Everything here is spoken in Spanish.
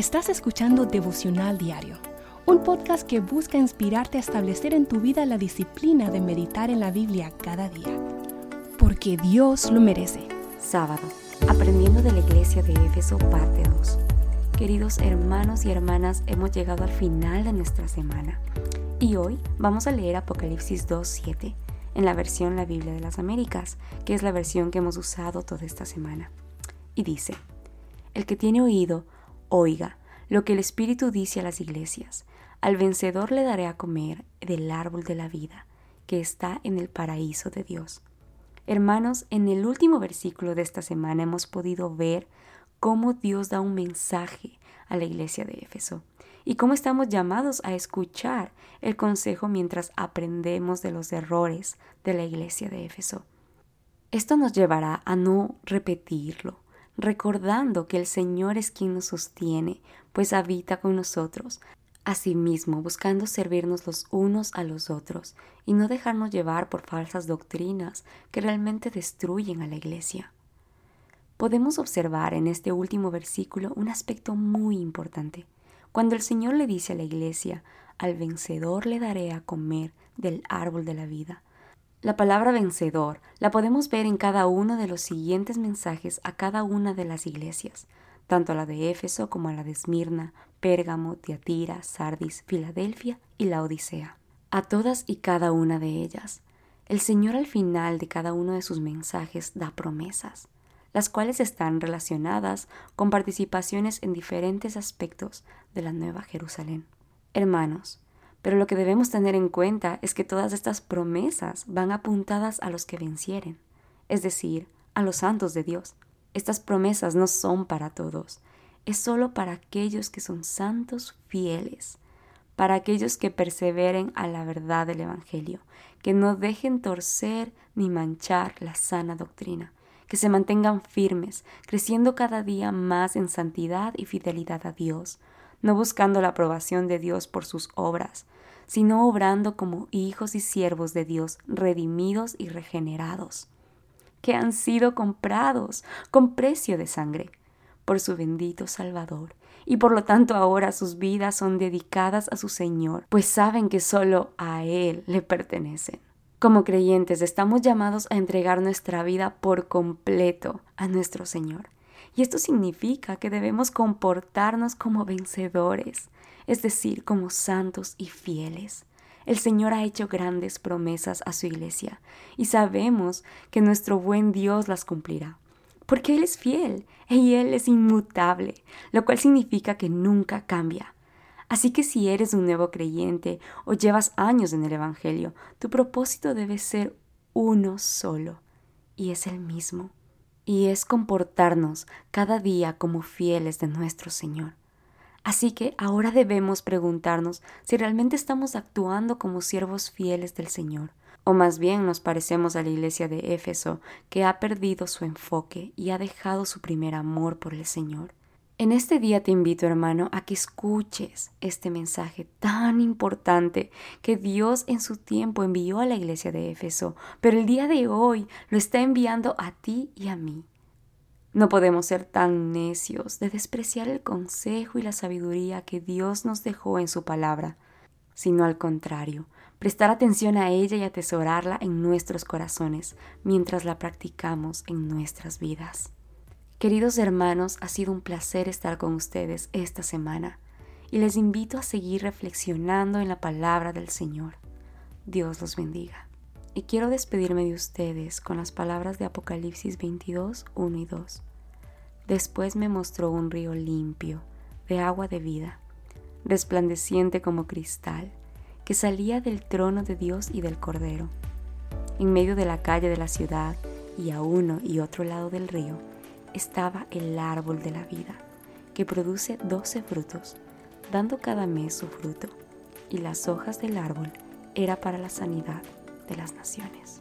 Estás escuchando Devocional Diario, un podcast que busca inspirarte a establecer en tu vida la disciplina de meditar en la Biblia cada día, porque Dios lo merece. Sábado, aprendiendo de la iglesia de Éfeso, parte 2. Queridos hermanos y hermanas, hemos llegado al final de nuestra semana y hoy vamos a leer Apocalipsis 2.7 en la versión La Biblia de las Américas, que es la versión que hemos usado toda esta semana. Y dice, el que tiene oído, Oiga lo que el Espíritu dice a las iglesias. Al vencedor le daré a comer del árbol de la vida, que está en el paraíso de Dios. Hermanos, en el último versículo de esta semana hemos podido ver cómo Dios da un mensaje a la iglesia de Éfeso y cómo estamos llamados a escuchar el consejo mientras aprendemos de los errores de la iglesia de Éfeso. Esto nos llevará a no repetirlo, recordando que el Señor es quien nos sostiene, pues habita con nosotros, asimismo buscando servirnos los unos a los otros y no dejarnos llevar por falsas doctrinas que realmente destruyen a la Iglesia. Podemos observar en este último versículo un aspecto muy importante. Cuando el Señor le dice a la Iglesia, al vencedor le daré a comer del árbol de la vida, la palabra vencedor la podemos ver en cada uno de los siguientes mensajes a cada una de las iglesias, tanto a la de Éfeso como a la de Esmirna, Pérgamo, Tiatira, Sardis, Filadelfia y la Odisea. A todas y cada una de ellas, el Señor al final de cada uno de sus mensajes da promesas, las cuales están relacionadas con participaciones en diferentes aspectos de la Nueva Jerusalén. Hermanos, pero lo que debemos tener en cuenta es que todas estas promesas van apuntadas a los que vencieren, es decir, a los santos de Dios. Estas promesas no son para todos, es solo para aquellos que son santos fieles, para aquellos que perseveren a la verdad del Evangelio, que no dejen torcer ni manchar la sana doctrina, que se mantengan firmes, creciendo cada día más en santidad y fidelidad a Dios, no buscando la aprobación de Dios por sus obras, sino obrando como hijos y siervos de Dios redimidos y regenerados, que han sido comprados con precio de sangre por su bendito Salvador, y por lo tanto ahora sus vidas son dedicadas a su Señor, pues saben que solo a Él le pertenecen. Como creyentes estamos llamados a entregar nuestra vida por completo a nuestro Señor y esto significa que debemos comportarnos como vencedores, es decir, como santos y fieles. El Señor ha hecho grandes promesas a su iglesia y sabemos que nuestro buen Dios las cumplirá, porque Él es fiel y Él es inmutable, lo cual significa que nunca cambia. Así que si eres un nuevo creyente o llevas años en el Evangelio, tu propósito debe ser uno solo, y es el mismo, y es comportarnos cada día como fieles de nuestro Señor. Así que ahora debemos preguntarnos si realmente estamos actuando como siervos fieles del Señor, o más bien nos parecemos a la iglesia de Éfeso, que ha perdido su enfoque y ha dejado su primer amor por el Señor. En este día te invito, hermano, a que escuches este mensaje tan importante que Dios en su tiempo envió a la iglesia de Éfeso, pero el día de hoy lo está enviando a ti y a mí. No podemos ser tan necios de despreciar el consejo y la sabiduría que Dios nos dejó en su palabra, sino al contrario, prestar atención a ella y atesorarla en nuestros corazones mientras la practicamos en nuestras vidas. Queridos hermanos, ha sido un placer estar con ustedes esta semana y les invito a seguir reflexionando en la palabra del Señor. Dios los bendiga. Y quiero despedirme de ustedes con las palabras de Apocalipsis 22, 1 y 2. Después me mostró un río limpio, de agua de vida, resplandeciente como cristal, que salía del trono de Dios y del Cordero. En medio de la calle de la ciudad y a uno y otro lado del río, estaba el árbol de la vida, que produce doce frutos, dando cada mes su fruto, y las hojas del árbol era para la sanidad de las naciones.